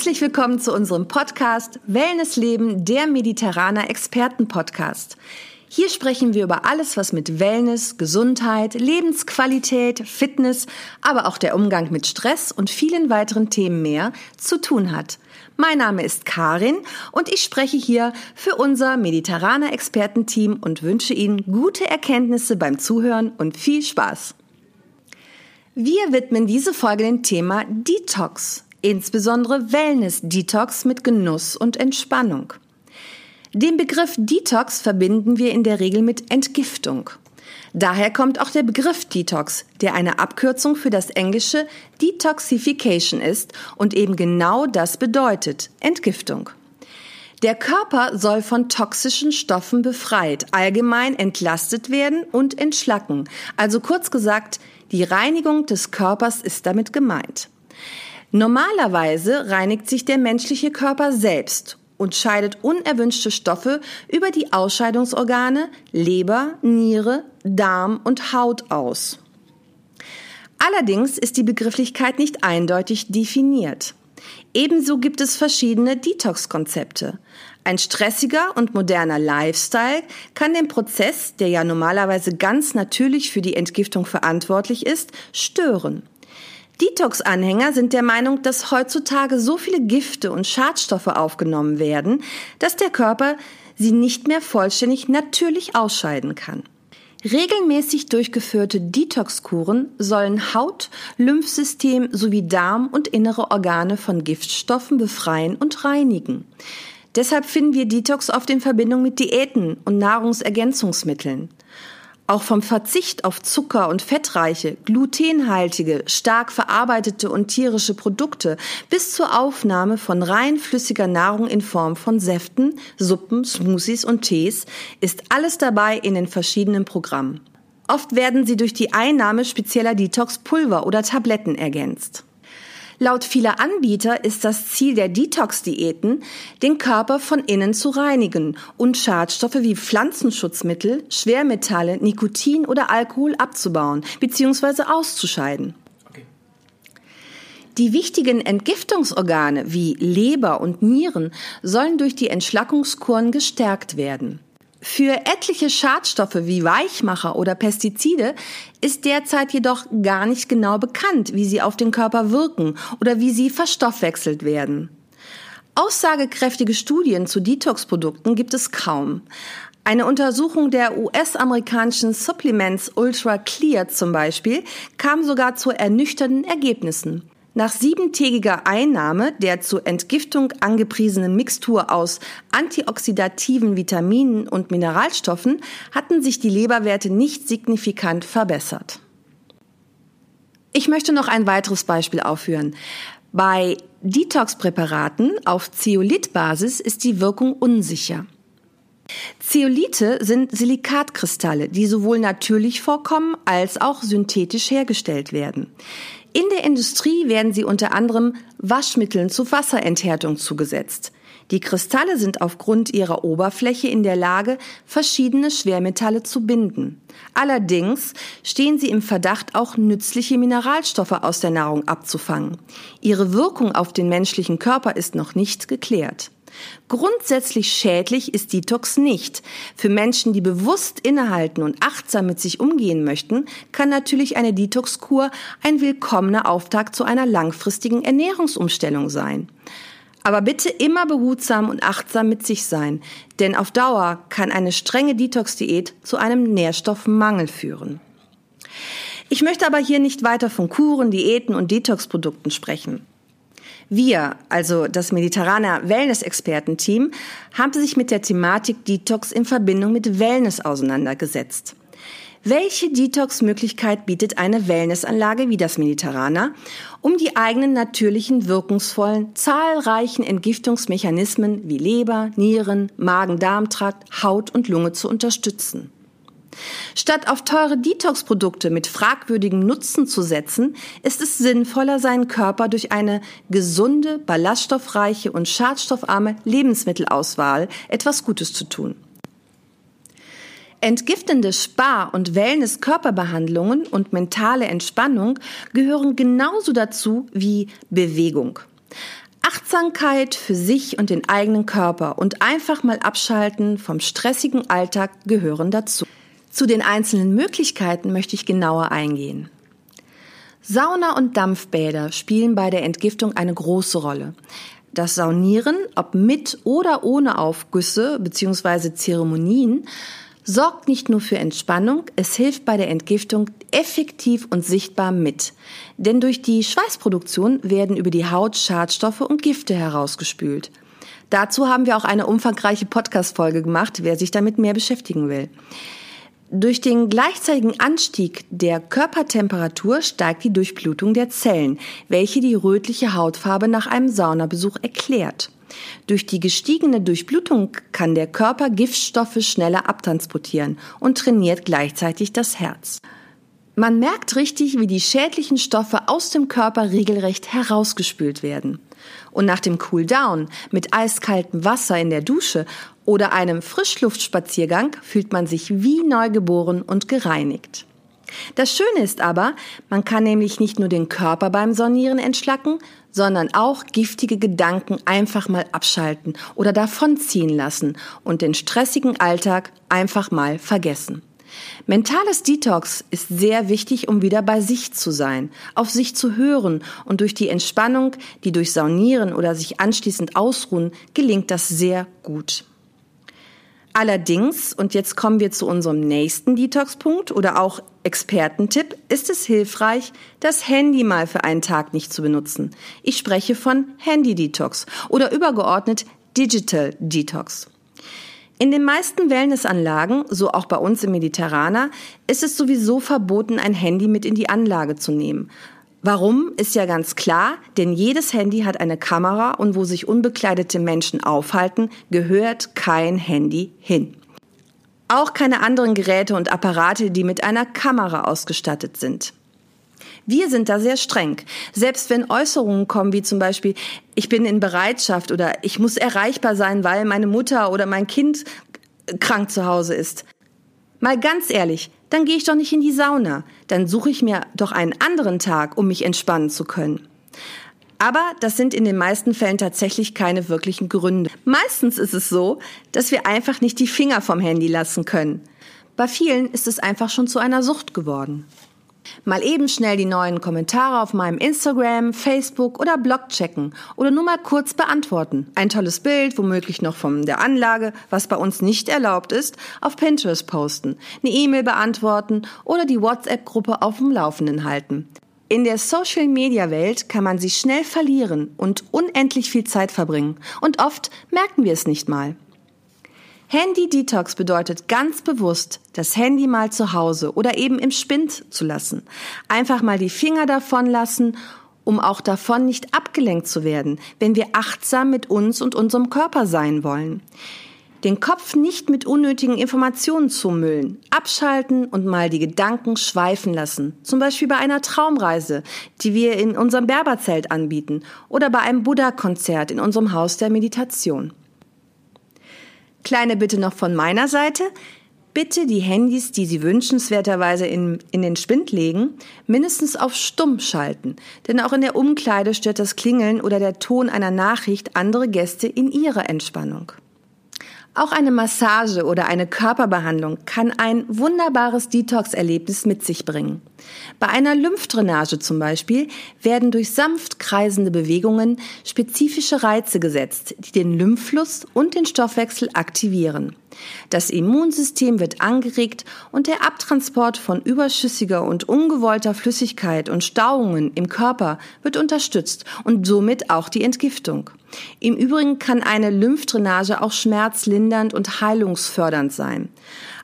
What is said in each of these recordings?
Herzlich willkommen zu unserem Podcast Wellness Leben, der Mediterraner Experten-Podcast. Hier sprechen wir über alles, was mit Wellness, Gesundheit, Lebensqualität, Fitness, aber auch der Umgang mit Stress und vielen weiteren Themen mehr zu tun hat. Mein Name ist Karin und ich spreche hier für unser Mediterraner Expertenteam und wünsche Ihnen gute Erkenntnisse beim Zuhören und viel Spaß. Wir widmen diese Folge dem Thema Detox, insbesondere Wellness-Detox mit Genuss und Entspannung. Den Begriff Detox verbinden wir in der Regel mit Entgiftung. Daher kommt auch der Begriff Detox, der eine Abkürzung für das englische Detoxification ist und eben genau das bedeutet, Entgiftung. Der Körper soll von toxischen Stoffen befreit, allgemein entlastet werden und entschlacken. Also kurz gesagt, die Reinigung des Körpers ist damit gemeint. Normalerweise reinigt sich der menschliche Körper selbst und scheidet unerwünschte Stoffe über die Ausscheidungsorgane Leber, Niere, Darm und Haut aus. Allerdings ist die Begrifflichkeit nicht eindeutig definiert. Ebenso gibt es verschiedene Detox-Konzepte. Ein stressiger und moderner Lifestyle kann den Prozess, der ja normalerweise ganz natürlich für die Entgiftung verantwortlich ist, stören. Detox-Anhänger sind der Meinung, dass heutzutage so viele Gifte und Schadstoffe aufgenommen werden, dass der Körper sie nicht mehr vollständig natürlich ausscheiden kann. Regelmäßig durchgeführte Detox-Kuren sollen Haut, Lymphsystem sowie Darm und innere Organe von Giftstoffen befreien und reinigen. Deshalb finden wir Detox oft in Verbindung mit Diäten und Nahrungsergänzungsmitteln. Auch vom Verzicht auf Zucker und fettreiche, glutenhaltige, stark verarbeitete und tierische Produkte bis zur Aufnahme von rein flüssiger Nahrung in Form von Säften, Suppen, Smoothies und Tees ist alles dabei in den verschiedenen Programmen. Oft werden sie durch die Einnahme spezieller Detox-Pulver oder Tabletten ergänzt. Laut vieler Anbieter ist das Ziel der Detox-Diäten, den Körper von innen zu reinigen und Schadstoffe wie Pflanzenschutzmittel, Schwermetalle, Nikotin oder Alkohol abzubauen bzw. auszuscheiden. Die wichtigen Entgiftungsorgane wie Leber und Nieren sollen durch die Entschlackungskuren gestärkt werden. Für etliche Schadstoffe wie Weichmacher oder Pestizide ist derzeit jedoch gar nicht genau bekannt, wie sie auf den Körper wirken oder wie sie verstoffwechselt werden. Aussagekräftige Studien zu Detox-Produkten gibt es kaum. Eine Untersuchung der US-amerikanischen Supplements Ultra Clear zum Beispiel kam sogar zu ernüchternden Ergebnissen. Nach siebentägiger Einnahme der zur Entgiftung angepriesenen Mixtur aus antioxidativen Vitaminen und Mineralstoffen hatten sich die Leberwerte nicht signifikant verbessert. Ich möchte noch ein weiteres Beispiel aufführen. Bei Detox-Präparaten auf Zeolit-Basis ist die Wirkung unsicher. Zeolite sind Silikatkristalle, die sowohl natürlich vorkommen als auch synthetisch hergestellt werden. In der Industrie werden sie unter anderem Waschmitteln zur Wasserenthärtung zugesetzt. Die Kristalle sind aufgrund ihrer Oberfläche in der Lage, verschiedene Schwermetalle zu binden. Allerdings stehen sie im Verdacht, auch nützliche Mineralstoffe aus der Nahrung abzufangen. Ihre Wirkung auf den menschlichen Körper ist noch nicht geklärt. Grundsätzlich schädlich ist Detox nicht. Für Menschen, die bewusst innehalten und achtsam mit sich umgehen möchten, kann natürlich eine Detox-Kur ein willkommener Auftakt zu einer langfristigen Ernährungsumstellung sein. Aber bitte immer behutsam und achtsam mit sich sein, denn auf Dauer kann eine strenge Detox-Diät zu einem Nährstoffmangel führen. Ich möchte aber hier nicht weiter von Kuren, Diäten und Detox-Produkten sprechen. Wir, also das mediterrane Wellness-Experten-Team, haben sich mit der Thematik Detox in Verbindung mit Wellness auseinandergesetzt. Welche Detox-Möglichkeit bietet eine Wellnessanlage wie das Mediterraner, um die eigenen natürlichen, wirkungsvollen, zahlreichen Entgiftungsmechanismen wie Leber, Nieren, Magen-Darm-Trakt, Haut und Lunge zu unterstützen? Statt auf teure Detox-Produkte mit fragwürdigem Nutzen zu setzen, ist es sinnvoller, seinen Körper durch eine gesunde, ballaststoffreiche und schadstoffarme Lebensmittelauswahl etwas Gutes zu tun. Entgiftende Spar- und Wellness-Körperbehandlungen und mentale Entspannung gehören genauso dazu wie Bewegung. Achtsamkeit für sich und den eigenen Körper und einfach mal abschalten vom stressigen Alltag gehören dazu. Zu den einzelnen Möglichkeiten möchte ich genauer eingehen. Sauna und Dampfbäder spielen bei der Entgiftung eine große Rolle. Das Saunieren, ob mit oder ohne Aufgüsse bzw. Zeremonien, sorgt nicht nur für Entspannung, es hilft bei der Entgiftung effektiv und sichtbar mit. Denn durch die Schweißproduktion werden über die Haut Schadstoffe und Gifte herausgespült. Dazu haben wir auch eine umfangreiche Podcast-Folge gemacht, wer sich damit mehr beschäftigen will. Durch den gleichzeitigen Anstieg der Körpertemperatur steigt die Durchblutung der Zellen, welche die rötliche Hautfarbe nach einem Saunabesuch erklärt. Durch die gestiegene Durchblutung kann der Körper Giftstoffe schneller abtransportieren und trainiert gleichzeitig das Herz. Man merkt richtig, wie die schädlichen Stoffe aus dem Körper regelrecht herausgespült werden. Und nach dem Cool Down mit eiskaltem Wasser in der Dusche oder einem Frischluftspaziergang fühlt man sich wie neugeboren und gereinigt. Das Schöne ist aber, man kann nämlich nicht nur den Körper beim Sonieren entschlacken, sondern auch giftige Gedanken einfach mal abschalten oder davonziehen lassen und den stressigen Alltag einfach mal vergessen. Mentales Detox ist sehr wichtig, um wieder bei sich zu sein, auf sich zu hören und durch die Entspannung, die durch Saunieren oder sich anschließend ausruhen, gelingt das sehr gut. Allerdings, und jetzt kommen wir zu unserem nächsten Detox-Punkt oder auch Expertentipp, ist es hilfreich, das Handy mal für einen Tag nicht zu benutzen. Ich spreche von Handy-Detox oder übergeordnet Digital Detox. In den meisten Wellnessanlagen, so auch bei uns im Mediterraner, ist es sowieso verboten, ein Handy mit in die Anlage zu nehmen. Warum ist ja ganz klar, denn jedes Handy hat eine Kamera und wo sich unbekleidete Menschen aufhalten, gehört kein Handy hin. Auch keine anderen Geräte und Apparate, die mit einer Kamera ausgestattet sind. Wir sind da sehr streng. Selbst wenn Äußerungen kommen, wie zum Beispiel, ich bin in Bereitschaft oder ich muss erreichbar sein, weil meine Mutter oder mein Kind krank zu Hause ist. Mal ganz ehrlich, dann gehe ich doch nicht in die Sauna. Dann suche ich mir doch einen anderen Tag, um mich entspannen zu können. Aber das sind in den meisten Fällen tatsächlich keine wirklichen Gründe. Meistens ist es so, dass wir einfach nicht die Finger vom Handy lassen können. Bei vielen ist es einfach schon zu einer Sucht geworden. Mal eben schnell die neuen Kommentare auf meinem Instagram, Facebook oder Blog checken oder nur mal kurz beantworten. Ein tolles Bild, womöglich noch von der Anlage, was bei uns nicht erlaubt ist, auf Pinterest posten, eine E-Mail beantworten oder die WhatsApp-Gruppe auf dem Laufenden halten. In der Social-Media-Welt kann man sich schnell verlieren und unendlich viel Zeit verbringen. Und oft merken wir es nicht mal. Handy-Detox bedeutet ganz bewusst, das Handy mal zu Hause oder eben im Spind zu lassen. Einfach mal die Finger davon lassen, um auch davon nicht abgelenkt zu werden, wenn wir achtsam mit uns und unserem Körper sein wollen. Den Kopf nicht mit unnötigen Informationen zumüllen, abschalten und mal die Gedanken schweifen lassen. Zum Beispiel bei einer Traumreise, die wir in unserem Berberzelt anbieten oder bei einem Buddha-Konzert in unserem Haus der Meditation. Kleine Bitte noch von meiner Seite. Bitte die Handys, die Sie wünschenswerterweise in, in den Spind legen, mindestens auf Stumm schalten. Denn auch in der Umkleide stört das Klingeln oder der Ton einer Nachricht andere Gäste in ihrer Entspannung. Auch eine Massage oder eine Körperbehandlung kann ein wunderbares Detox-Erlebnis mit sich bringen. Bei einer Lymphdrainage zum Beispiel werden durch sanft kreisende Bewegungen spezifische Reize gesetzt, die den Lymphfluss und den Stoffwechsel aktivieren. Das Immunsystem wird angeregt und der Abtransport von überschüssiger und ungewollter Flüssigkeit und Stauungen im Körper wird unterstützt und somit auch die Entgiftung. Im Übrigen kann eine Lymphdrainage auch schmerzlindernd und heilungsfördernd sein.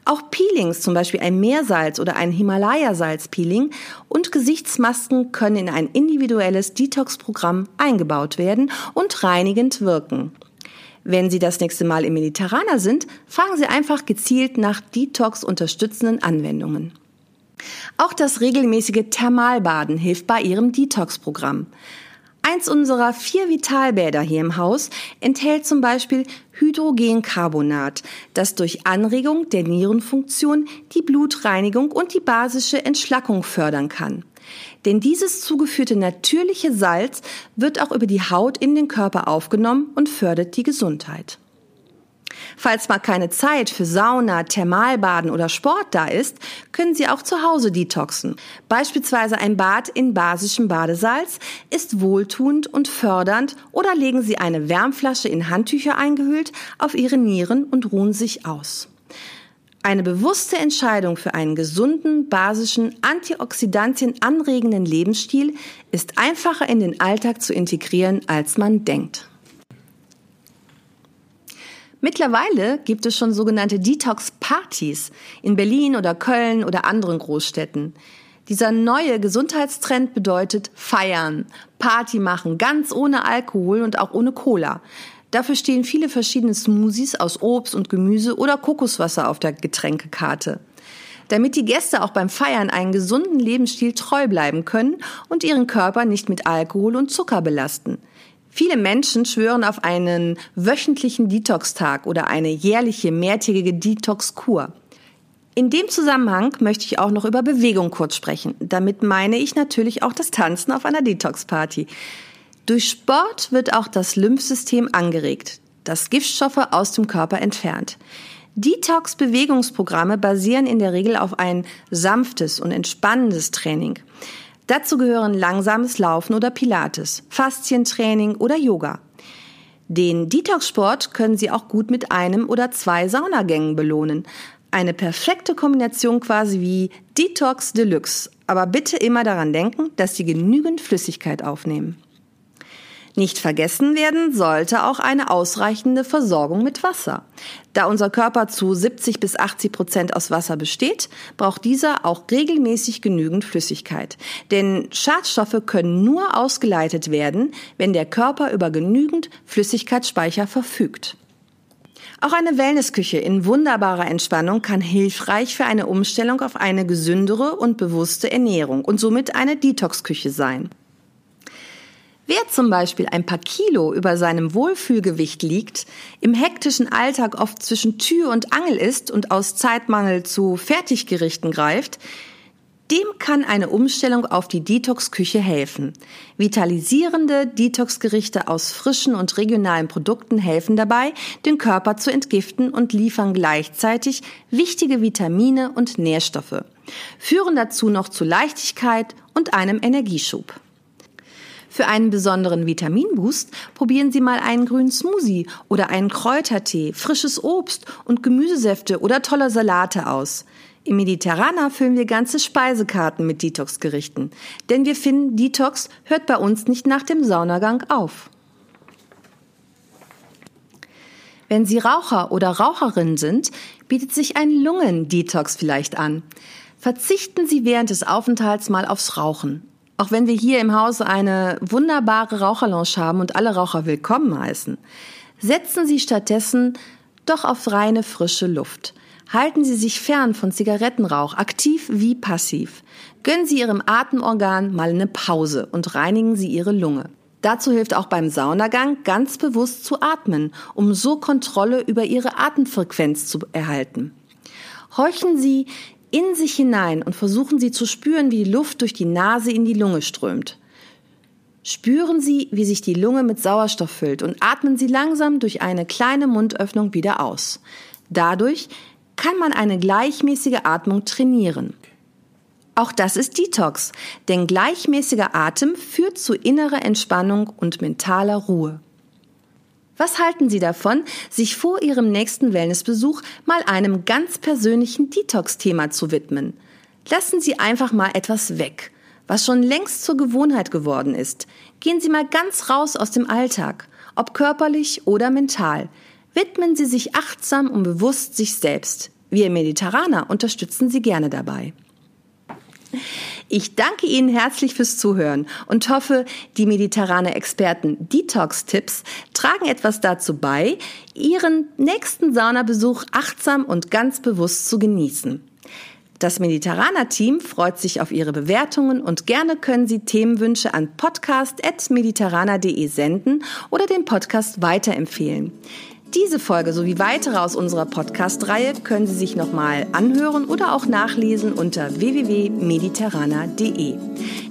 Auch Peelings, zum Beispiel ein Meersalz oder ein Himalaya-Salz-Peeling und Gesichtsmasken können in ein individuelles Detox-Programm eingebaut werden und reinigend wirken. Wenn Sie das nächste Mal im Mediterraner sind, fragen Sie einfach gezielt nach Detox unterstützenden Anwendungen. Auch das regelmäßige Thermalbaden hilft bei Ihrem Detox-Programm. Eins unserer vier Vitalbäder hier im Haus enthält zum Beispiel Hydrogencarbonat, das durch Anregung der Nierenfunktion die Blutreinigung und die basische Entschlackung fördern kann. Denn dieses zugeführte natürliche Salz wird auch über die Haut in den Körper aufgenommen und fördert die Gesundheit. Falls mal keine Zeit für Sauna, Thermalbaden oder Sport da ist, können Sie auch zu Hause detoxen. Beispielsweise ein Bad in basischem Badesalz ist wohltuend und fördernd oder legen Sie eine Wärmflasche in Handtücher eingehüllt auf Ihre Nieren und ruhen sich aus. Eine bewusste Entscheidung für einen gesunden, basischen, Antioxidantien anregenden Lebensstil ist einfacher in den Alltag zu integrieren, als man denkt. Mittlerweile gibt es schon sogenannte Detox-Partys in Berlin oder Köln oder anderen Großstädten. Dieser neue Gesundheitstrend bedeutet feiern, Party machen, ganz ohne Alkohol und auch ohne Cola. Dafür stehen viele verschiedene Smoothies aus Obst und Gemüse oder Kokoswasser auf der Getränkekarte. Damit die Gäste auch beim Feiern einen gesunden Lebensstil treu bleiben können und ihren Körper nicht mit Alkohol und Zucker belasten. Viele Menschen schwören auf einen wöchentlichen Detox-Tag oder eine jährliche mehrtägige Detox-Kur. In dem Zusammenhang möchte ich auch noch über Bewegung kurz sprechen. Damit meine ich natürlich auch das Tanzen auf einer Detox-Party. Durch Sport wird auch das Lymphsystem angeregt, das Giftstoffe aus dem Körper entfernt. Detox-Bewegungsprogramme basieren in der Regel auf ein sanftes und entspannendes Training. Dazu gehören langsames Laufen oder Pilates, Faszientraining oder Yoga. Den Detox-Sport können Sie auch gut mit einem oder zwei Saunagängen belohnen. Eine perfekte Kombination quasi wie Detox Deluxe. Aber bitte immer daran denken, dass Sie genügend Flüssigkeit aufnehmen. Nicht vergessen werden sollte auch eine ausreichende Versorgung mit Wasser. Da unser Körper zu 70 bis 80 Prozent aus Wasser besteht, braucht dieser auch regelmäßig genügend Flüssigkeit. Denn Schadstoffe können nur ausgeleitet werden, wenn der Körper über genügend Flüssigkeitsspeicher verfügt. Auch eine Wellnessküche in wunderbarer Entspannung kann hilfreich für eine Umstellung auf eine gesündere und bewusste Ernährung und somit eine Detox-Küche sein. Wer zum Beispiel ein paar Kilo über seinem Wohlfühlgewicht liegt, im hektischen Alltag oft zwischen Tür und Angel ist und aus Zeitmangel zu Fertiggerichten greift, dem kann eine Umstellung auf die Detox-Küche helfen. Vitalisierende Detox-Gerichte aus frischen und regionalen Produkten helfen dabei, den Körper zu entgiften und liefern gleichzeitig wichtige Vitamine und Nährstoffe, führen dazu noch zu Leichtigkeit und einem Energieschub. Für einen besonderen Vitaminboost probieren Sie mal einen grünen Smoothie oder einen Kräutertee, frisches Obst und Gemüsesäfte oder tolle Salate aus. Im Mediterraner füllen wir ganze Speisekarten mit Detox-Gerichten. Denn wir finden, Detox hört bei uns nicht nach dem Saunagang auf. Wenn Sie Raucher oder Raucherin sind, bietet sich ein Lungen-Detox vielleicht an. Verzichten Sie während des Aufenthalts mal aufs Rauchen. Auch wenn wir hier im Hause eine wunderbare Raucherlounge haben und alle Raucher willkommen heißen, setzen Sie stattdessen doch auf reine frische Luft. Halten Sie sich fern von Zigarettenrauch, aktiv wie passiv. Gönnen Sie Ihrem Atemorgan mal eine Pause und reinigen Sie Ihre Lunge. Dazu hilft auch beim Saunagang ganz bewusst zu atmen, um so Kontrolle über Ihre Atemfrequenz zu erhalten. Horchen Sie in sich hinein und versuchen Sie zu spüren, wie die Luft durch die Nase in die Lunge strömt. Spüren Sie, wie sich die Lunge mit Sauerstoff füllt und atmen Sie langsam durch eine kleine Mundöffnung wieder aus. Dadurch kann man eine gleichmäßige Atmung trainieren. Auch das ist Detox, denn gleichmäßiger Atem führt zu innerer Entspannung und mentaler Ruhe. Was halten Sie davon, sich vor Ihrem nächsten Wellnessbesuch mal einem ganz persönlichen Detox-Thema zu widmen? Lassen Sie einfach mal etwas weg, was schon längst zur Gewohnheit geworden ist. Gehen Sie mal ganz raus aus dem Alltag, ob körperlich oder mental. Widmen Sie sich achtsam und bewusst sich selbst. Wir Mediterraner unterstützen Sie gerne dabei. Ich danke Ihnen herzlich fürs Zuhören und hoffe, die mediterrane Experten Detox-Tipps tragen etwas dazu bei, Ihren nächsten Saunabesuch achtsam und ganz bewusst zu genießen. Das Mediterraner Team freut sich auf Ihre Bewertungen und gerne können Sie Themenwünsche an podcast.mediterraner.de senden oder den Podcast weiterempfehlen. Diese Folge sowie weitere aus unserer Podcast-Reihe können Sie sich nochmal anhören oder auch nachlesen unter www.mediterraner.de.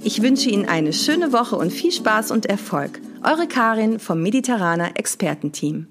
Ich wünsche Ihnen eine schöne Woche und viel Spaß und Erfolg. Eure Karin vom Mediterraner Expertenteam.